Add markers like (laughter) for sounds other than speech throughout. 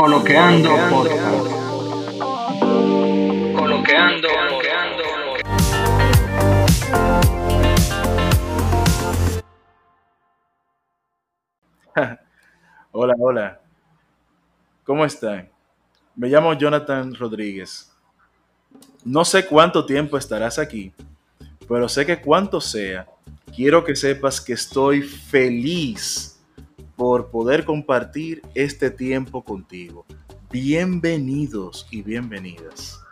Coloqueando Podcast. Coloqueando, coloqueando. (laughs) Hola, hola. ¿Cómo están? Me llamo Jonathan Rodríguez. No sé cuánto tiempo estarás aquí, pero sé que cuanto sea, quiero que sepas que estoy feliz por poder compartir este tiempo contigo. Bienvenidos y bienvenidas.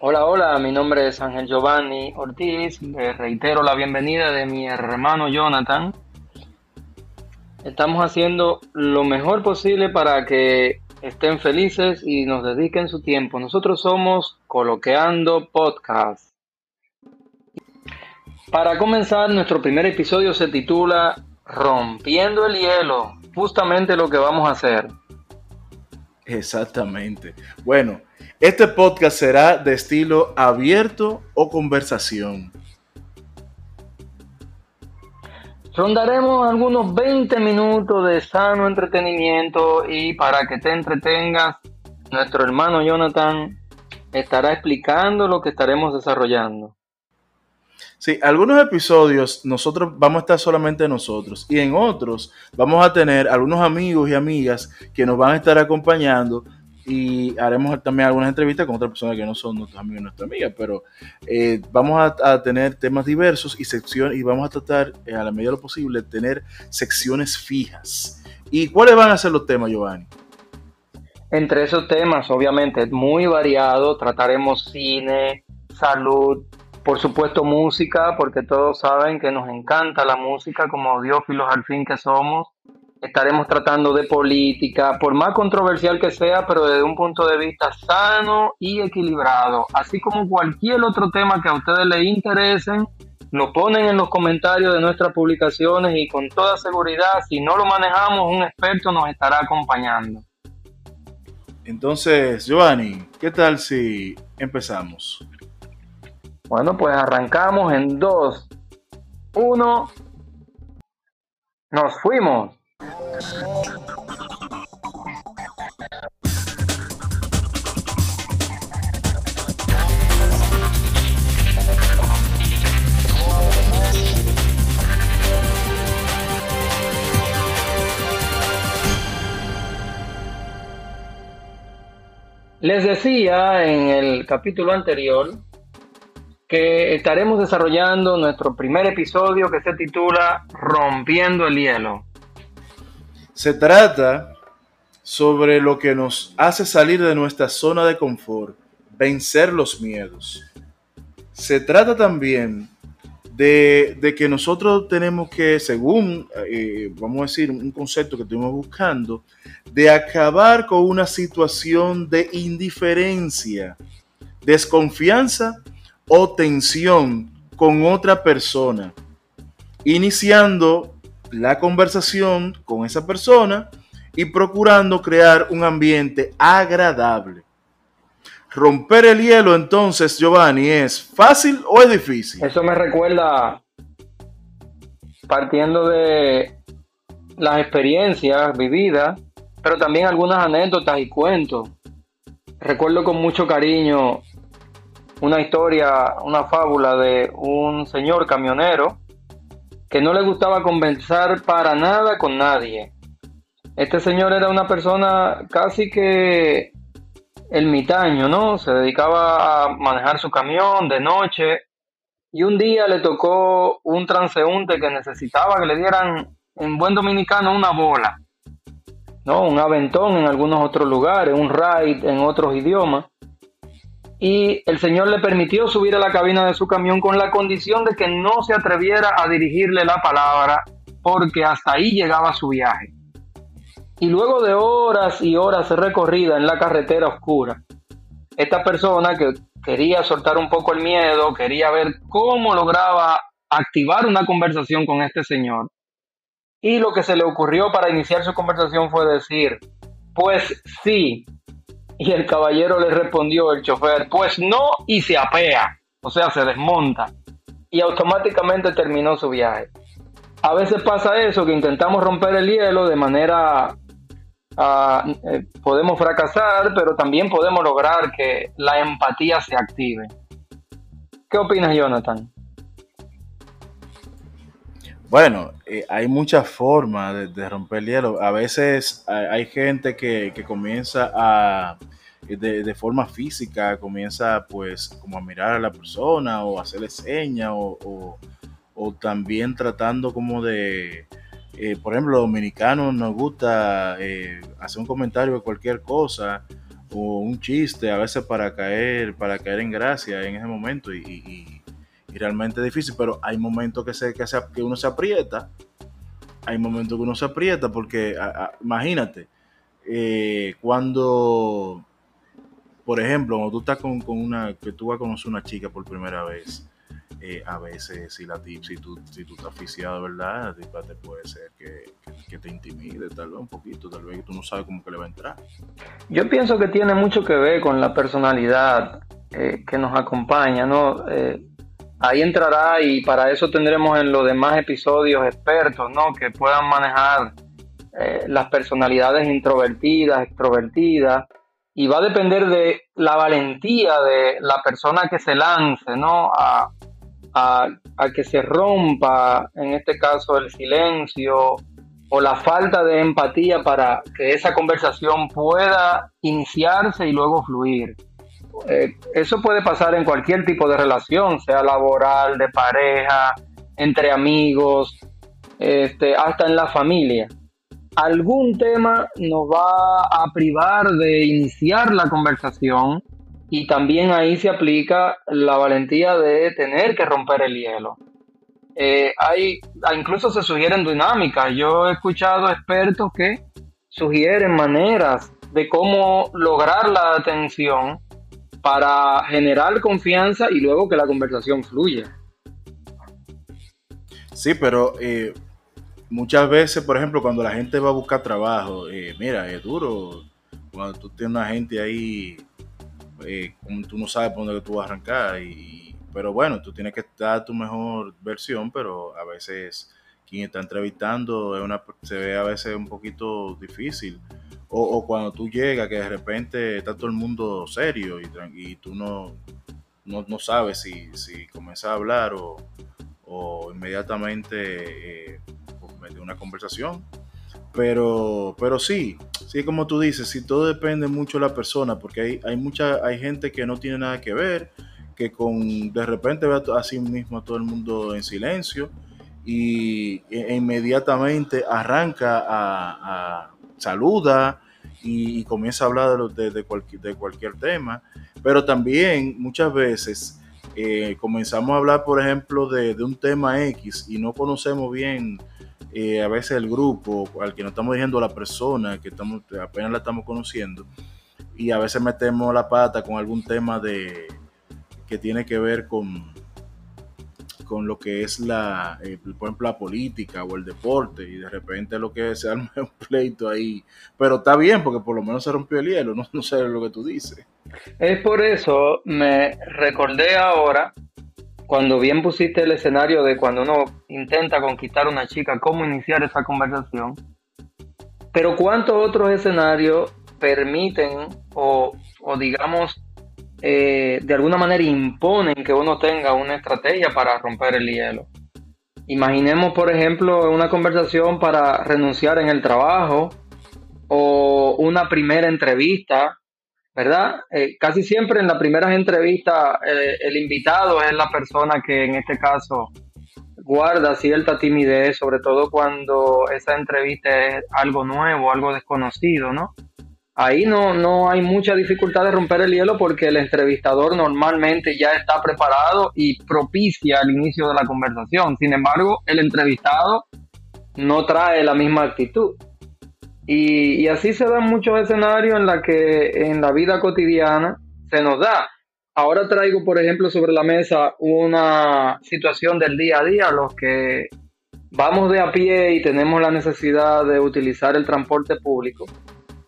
Hola, hola, mi nombre es Ángel Giovanni Ortiz. Les reitero la bienvenida de mi hermano Jonathan. Estamos haciendo lo mejor posible para que estén felices y nos dediquen su tiempo. Nosotros somos Coloqueando Podcast. Para comenzar, nuestro primer episodio se titula Rompiendo el hielo. Justamente lo que vamos a hacer. Exactamente. Bueno, este podcast será de estilo abierto o conversación. Rondaremos algunos 20 minutos de sano entretenimiento y para que te entretengas, nuestro hermano Jonathan estará explicando lo que estaremos desarrollando. Sí, algunos episodios nosotros vamos a estar solamente nosotros y en otros vamos a tener algunos amigos y amigas que nos van a estar acompañando y haremos también algunas entrevistas con otras personas que no son nuestros amigos y nuestras amigas, pero eh, vamos a, tener temas diversos y secciones y vamos a tratar eh, a la medida de lo posible tener secciones fijas. ¿Y cuáles van a ser los temas, Giovanni? Entre esos temas, obviamente, muy variado, trataremos cine, salud, por supuesto música, porque todos saben que nos encanta la música como audiófilos al fin que somos estaremos tratando de política, por más controversial que sea, pero desde un punto de vista sano y equilibrado. Así como cualquier otro tema que a ustedes les interesen, lo ponen en los comentarios de nuestras publicaciones y con toda seguridad, si no lo manejamos, un experto nos estará acompañando. Entonces, Giovanni, ¿qué tal si empezamos? Bueno, pues arrancamos en dos, uno, nos fuimos. Les decía en el capítulo anterior que estaremos desarrollando nuestro primer episodio que se titula Rompiendo el hielo. Se trata sobre lo que nos hace salir de nuestra zona de confort, vencer los miedos. Se trata también de, de que nosotros tenemos que, según, eh, vamos a decir, un concepto que estuvimos buscando, de acabar con una situación de indiferencia, desconfianza o tensión con otra persona, iniciando la conversación con esa persona y procurando crear un ambiente agradable. Romper el hielo entonces, Giovanni, ¿es fácil o es difícil? Eso me recuerda, partiendo de las experiencias vividas, pero también algunas anécdotas y cuentos. Recuerdo con mucho cariño una historia, una fábula de un señor camionero que no le gustaba conversar para nada con nadie. Este señor era una persona casi que ermitaño, ¿no? Se dedicaba a manejar su camión de noche y un día le tocó un transeúnte que necesitaba que le dieran en buen dominicano una bola, ¿no? Un aventón en algunos otros lugares, un ride en otros idiomas y el Señor le permitió subir a la cabina de su camión con la condición de que no se atreviera a dirigirle la palabra porque hasta ahí llegaba su viaje. Y luego de horas y horas recorrida en la carretera oscura, esta persona que quería soltar un poco el miedo, quería ver cómo lograba activar una conversación con este señor. Y lo que se le ocurrió para iniciar su conversación fue decir, pues sí, y el caballero le respondió, el chofer, pues no, y se apea, o sea, se desmonta. Y automáticamente terminó su viaje. A veces pasa eso, que intentamos romper el hielo de manera ah, eh, podemos fracasar, pero también podemos lograr que la empatía se active. ¿Qué opinas, Jonathan? Bueno, eh, hay muchas formas de, romper el hielo. A veces hay, gente que, comienza a, de, forma física, comienza pues como a mirar a la persona o hacerle señas o, también tratando como de, eh, por ejemplo, los dominicanos nos gusta eh, hacer un comentario de cualquier cosa o un chiste a veces para caer, para caer en gracia en ese momento y y realmente difícil, pero hay momentos que, se, que, que uno se aprieta, hay momentos que uno se aprieta porque, imagínate, eh, cuando, por ejemplo, cuando tú estás con, una, que tú vas a conocer una chica por primera vez, eh, a veces si la si tú, si tú estás aficiado, ¿verdad? te puede ser que, te intimide tal vez un poquito, tal vez tú no sabes cómo que le va a entrar. Yo pienso que tiene mucho que ver con la personalidad eh, que nos acompaña, ¿no? Ahí entrará y para eso tendremos en los demás episodios expertos, ¿no? Que puedan manejar eh, las personalidades introvertidas, extrovertidas, y va a depender de la valentía de la persona que se lance, ¿no? A, que se rompa, en este caso, el silencio o la falta de empatía para que esa conversación pueda iniciarse y luego fluir. Eh, eso puede pasar en cualquier tipo de relación, sea laboral, de pareja, entre amigos, este, hasta en la familia. Algún tema nos va a privar de iniciar la conversación y también ahí se aplica la valentía de tener que romper el hielo. Eh, hay, incluso se sugieren dinámicas. Yo he escuchado expertos que sugieren maneras de cómo lograr la atención para generar confianza y luego que la conversación fluya. Sí, pero eh, muchas veces, por ejemplo, cuando la gente va a buscar trabajo, eh, mira, es duro cuando tú tienes una gente ahí, eh, tú no sabes por dónde tú vas a arrancar, y, pero bueno, tú tienes que dar tu mejor versión, pero a veces quien está entrevistando es una, se ve a veces un poquito difícil o, cuando tú llegas, que de repente está todo el mundo serio y, y tú no, no, sabes si, si comienzas a hablar o, o inmediatamente eh, de una conversación. Pero, pero sí, sí, como tú dices, sí, todo depende mucho de la persona, porque hay, hay mucha, hay gente que no tiene nada que ver, que con de repente ve así mismo a todo el mundo en silencio y e, inmediatamente arranca a, a saluda y, comienza a hablar de, de, cualquier, de cualquier tema, pero también muchas veces eh, comenzamos a hablar, por ejemplo, de, un tema X y no conocemos bien eh, a veces el grupo al que nos estamos dirigiendo a la persona que estamos, apenas la estamos conociendo y a veces metemos la pata con algún tema de que tiene que ver con, con lo que es la, eh, por ejemplo, la política o el deporte y de repente lo que se arma (laughs) un pleito ahí. Pero está bien porque por lo menos se rompió el hielo, no, sé lo que tú dices. Es por eso me recordé ahora, cuando bien pusiste el escenario de cuando uno intenta conquistar a una chica, cómo iniciar esa conversación. Pero cuántos otros escenarios permiten o, o digamos eh, de alguna manera imponen que uno tenga una estrategia para romper el hielo. Imaginemos, por ejemplo, una conversación para renunciar en el trabajo o una primera entrevista, ¿verdad? Eh, casi siempre en las primeras entrevistas eh, el invitado es la persona que en este caso guarda cierta timidez, sobre todo cuando esa entrevista es algo nuevo, algo desconocido, ¿no? Ahí no, no hay mucha dificultad de romper el hielo porque el entrevistador normalmente ya está preparado y propicia el inicio de la conversación. Sin embargo, el entrevistado no trae la misma actitud. Y, así se dan muchos escenarios en la que en la vida cotidiana se nos da. Ahora traigo, por ejemplo, sobre la mesa una situación del día a día, los que vamos de a pie y tenemos la necesidad de utilizar el transporte público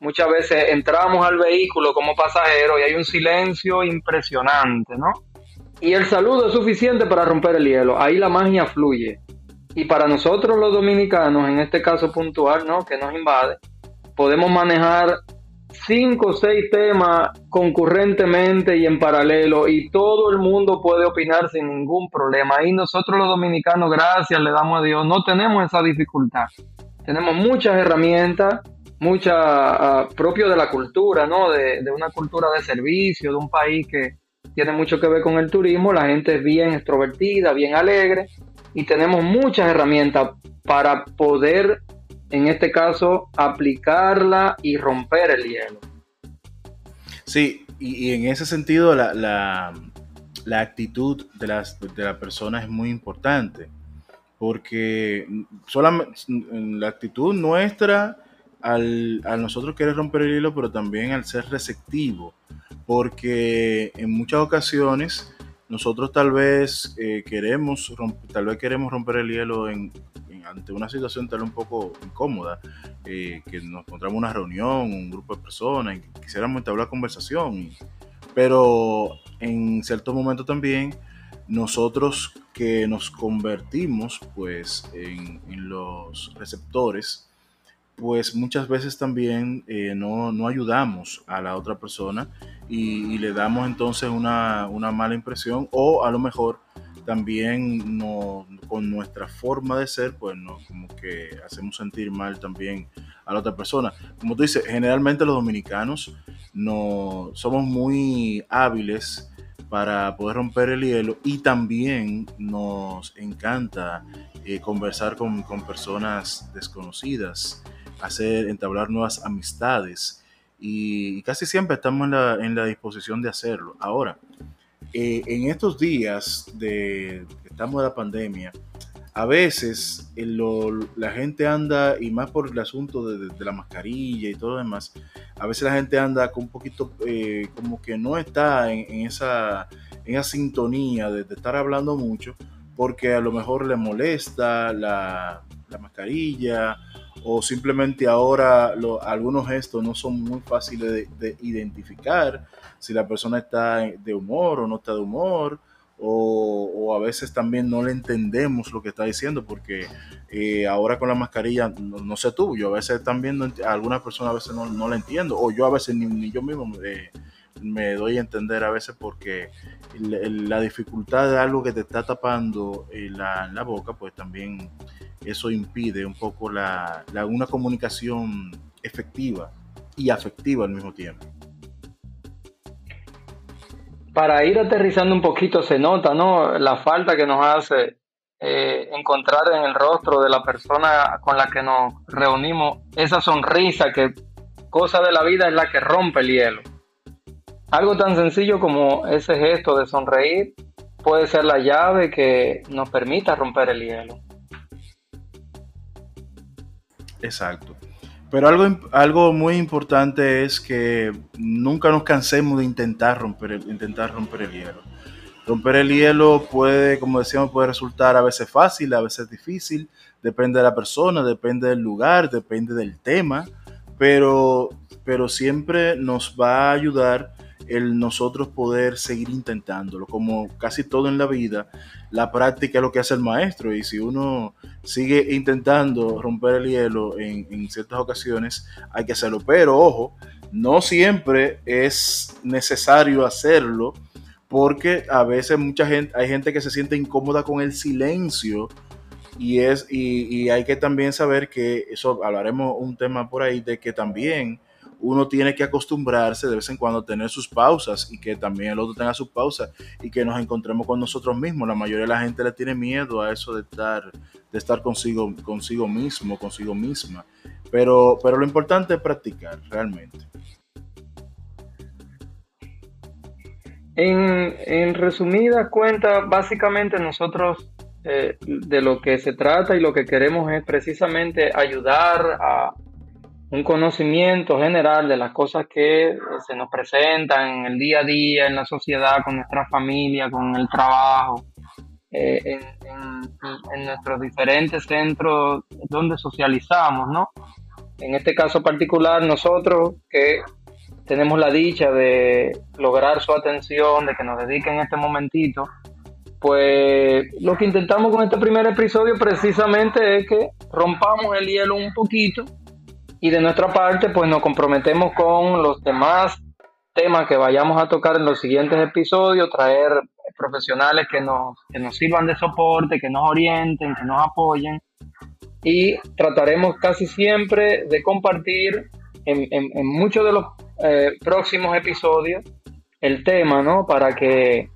muchas veces entramos al vehículo como pasajero y hay un silencio impresionante, ¿no? Y el saludo es suficiente para romper el hielo. Ahí la magia fluye. Y para nosotros los dominicanos, en este caso puntual, ¿no? Que nos invade, podemos manejar cinco o seis temas concurrentemente y en paralelo y todo el mundo puede opinar sin ningún problema. Y nosotros los dominicanos, gracias, le damos a Dios, no tenemos esa dificultad. Tenemos muchas herramientas, muchas uh, propio de la cultura, ¿no? De, de una cultura de servicio, de un país que tiene mucho que ver con el turismo. La gente es bien extrovertida, bien alegre y tenemos muchas herramientas para poder en este caso, aplicarla y romper el hielo. Sí, y, en ese sentido la, la, actitud de, las, de la persona es muy importante, porque solamente la actitud nuestra al, al nosotros querer romper el hielo, pero también al ser receptivo, porque en muchas ocasiones nosotros tal vez eh, queremos tal vez queremos romper el hielo en, ante una situación tal un poco incómoda, eh, que nos encontramos una reunión, un grupo de personas, y quisiéramos entablar conversación, pero en cierto momento también nosotros que nos convertimos pues en, los receptores, pues muchas veces también eh, no, no, ayudamos a la otra persona y, le damos entonces una, una, mala impresión o a lo mejor también no, con nuestra forma de ser, pues no, como que hacemos sentir mal también a la otra persona. Como tú dices, generalmente los dominicanos no somos muy hábiles para poder romper el hielo y también nos encanta eh, conversar con, con, personas desconocidas, hacer, entablar nuevas amistades y, casi siempre estamos en la, en la disposición de hacerlo. Ahora, eh, en estos días de que estamos de la pandemia, a veces eh, la gente anda, y más por el asunto de, la mascarilla y todo lo demás, a veces la gente anda con un poquito, eh, como que no está en, esa, en esa sintonía de, estar hablando mucho, porque a lo mejor le molesta la, la mascarilla o simplemente ahora algunos gestos no son muy fáciles de, identificar si la persona está de humor o no está de humor, o, a veces también no le entendemos lo que está diciendo, porque eh, ahora con la mascarilla, no, sé tú, yo a veces también, a algunas personas a veces no, no la entiendo, o yo a veces ni, yo mismo me doy a entender a veces porque la dificultad de algo que te está tapando eh, la, la boca, pues también eso impide un poco la, una comunicación efectiva y afectiva al mismo tiempo. Para ir aterrizando un poquito se nota, ¿no? La falta que nos hace eh, encontrar en el rostro de la persona con la que nos reunimos esa sonrisa que cosa de la vida es la que rompe el hielo. Algo tan sencillo como ese gesto de sonreír puede ser la llave que nos permita romper el hielo. Exacto. Pero algo, algo muy importante es que nunca nos cansemos de intentar romper, el, intentar romper el hielo. Romper el hielo puede, como decíamos, puede resultar a veces fácil, a veces difícil, depende de la persona, depende del lugar, depende del tema, pero, pero siempre nos va a ayudar el nosotros poder seguir intentándolo. Como casi todo en la vida, la práctica es lo que hace el maestro y si uno sigue intentando romper el hielo en, ciertas ocasiones, hay que hacerlo. Pero ojo, no siempre es necesario hacerlo porque a veces mucha gente, hay gente que se siente incómoda con el silencio y es y, y, hay que también saber que eso hablaremos un tema por ahí de que también uno tiene que acostumbrarse de vez en cuando a tener sus pausas y que también el otro tenga sus pausas y que nos encontremos con nosotros mismos. La mayoría de la gente le tiene miedo a eso de estar, de estar consigo, consigo mismo, consigo misma. Pero, pero lo importante es practicar realmente. En, en resumidas cuentas, básicamente nosotros eh, de lo que se trata y lo que queremos es precisamente ayudar a, un conocimiento general de las cosas que se nos presentan en el día a día, en la sociedad, con nuestra familia, con el trabajo, eh, en, nuestros diferentes centros donde socializamos, ¿no? En este caso particular, nosotros que tenemos la dicha de lograr su atención, de que nos dediquen este momentito, pues lo que intentamos con este primer episodio precisamente es que rompamos el hielo un poquito Y de nuestra parte, pues nos comprometemos con los demás temas que vayamos a tocar en los siguientes episodios, traer profesionales que nos, que nos sirvan de soporte, que nos orienten, que nos apoyen. Y trataremos casi siempre de compartir en, en, muchos de los eh, próximos episodios el tema, ¿no? Para que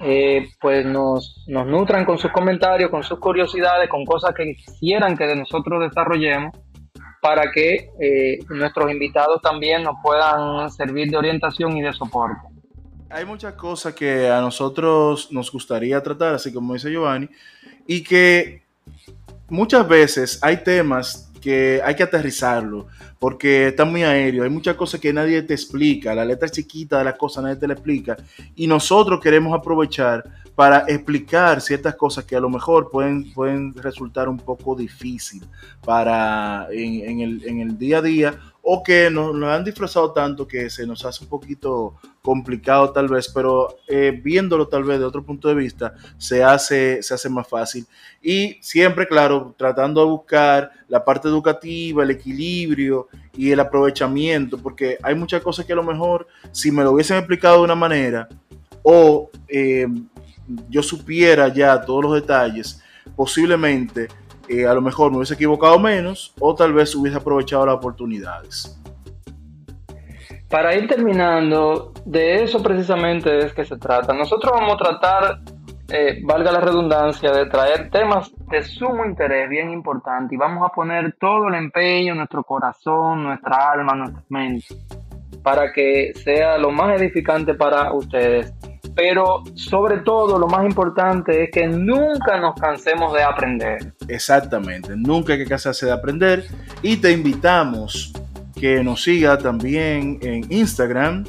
eh, pues nos, nos nutran con sus comentarios, con sus curiosidades, con cosas que quisieran que nosotros desarrollemos para que eh, nuestros invitados también nos puedan servir de orientación y de soporte. Hay muchas cosas que a nosotros nos gustaría tratar, así como dice Giovanni, y que muchas veces hay temas que hay que aterrizarlo, porque está muy aéreo, hay muchas cosas que nadie te explica, la letra chiquita de las cosas nadie te la explica, y nosotros queremos aprovechar para explicar ciertas cosas que a lo mejor pueden, pueden resultar un poco difícil para en, el, en el día a día o que nos, han disfrazado tanto que se nos hace un poquito complicado tal vez, pero eh, viéndolo tal vez de otro punto de vista se hace, se hace más fácil. Y siempre, claro, tratando de buscar la parte educativa, el equilibrio y el aprovechamiento, porque hay muchas cosas que a lo mejor si me lo hubiesen explicado de una manera o eh, yo supiera ya todos los detalles, posiblemente eh, a lo mejor me hubiese equivocado menos o tal vez hubiese aprovechado las oportunidades. Para ir terminando, de eso precisamente es que se trata. Nosotros vamos a tratar, eh, valga la redundancia, de traer temas de sumo interés, bien importante, y vamos a poner todo el empeño, nuestro corazón, nuestra alma, nuestra mente, para que sea lo más edificante para ustedes pero sobre todo lo más importante es que nunca nos cansemos de aprender. Exactamente, nunca hay que cansarse de aprender y te invitamos que nos siga también en Instagram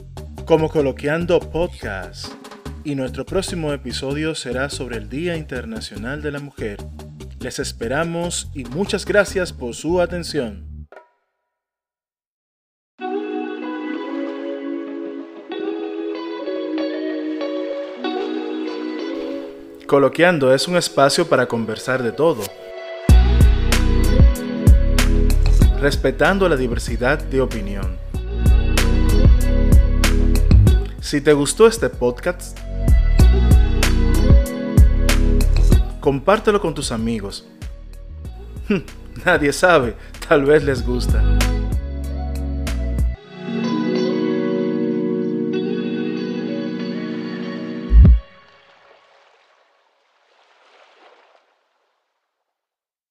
como Coloqueando Podcast. Y nuestro próximo episodio será sobre el Día Internacional de la Mujer. Les esperamos y muchas gracias por su atención. Coloqueando es un espacio para conversar de todo, respetando la diversidad de opinión. Si te gustó este podcast, compártelo con tus amigos. (laughs) Nadie sabe, tal vez les gusta.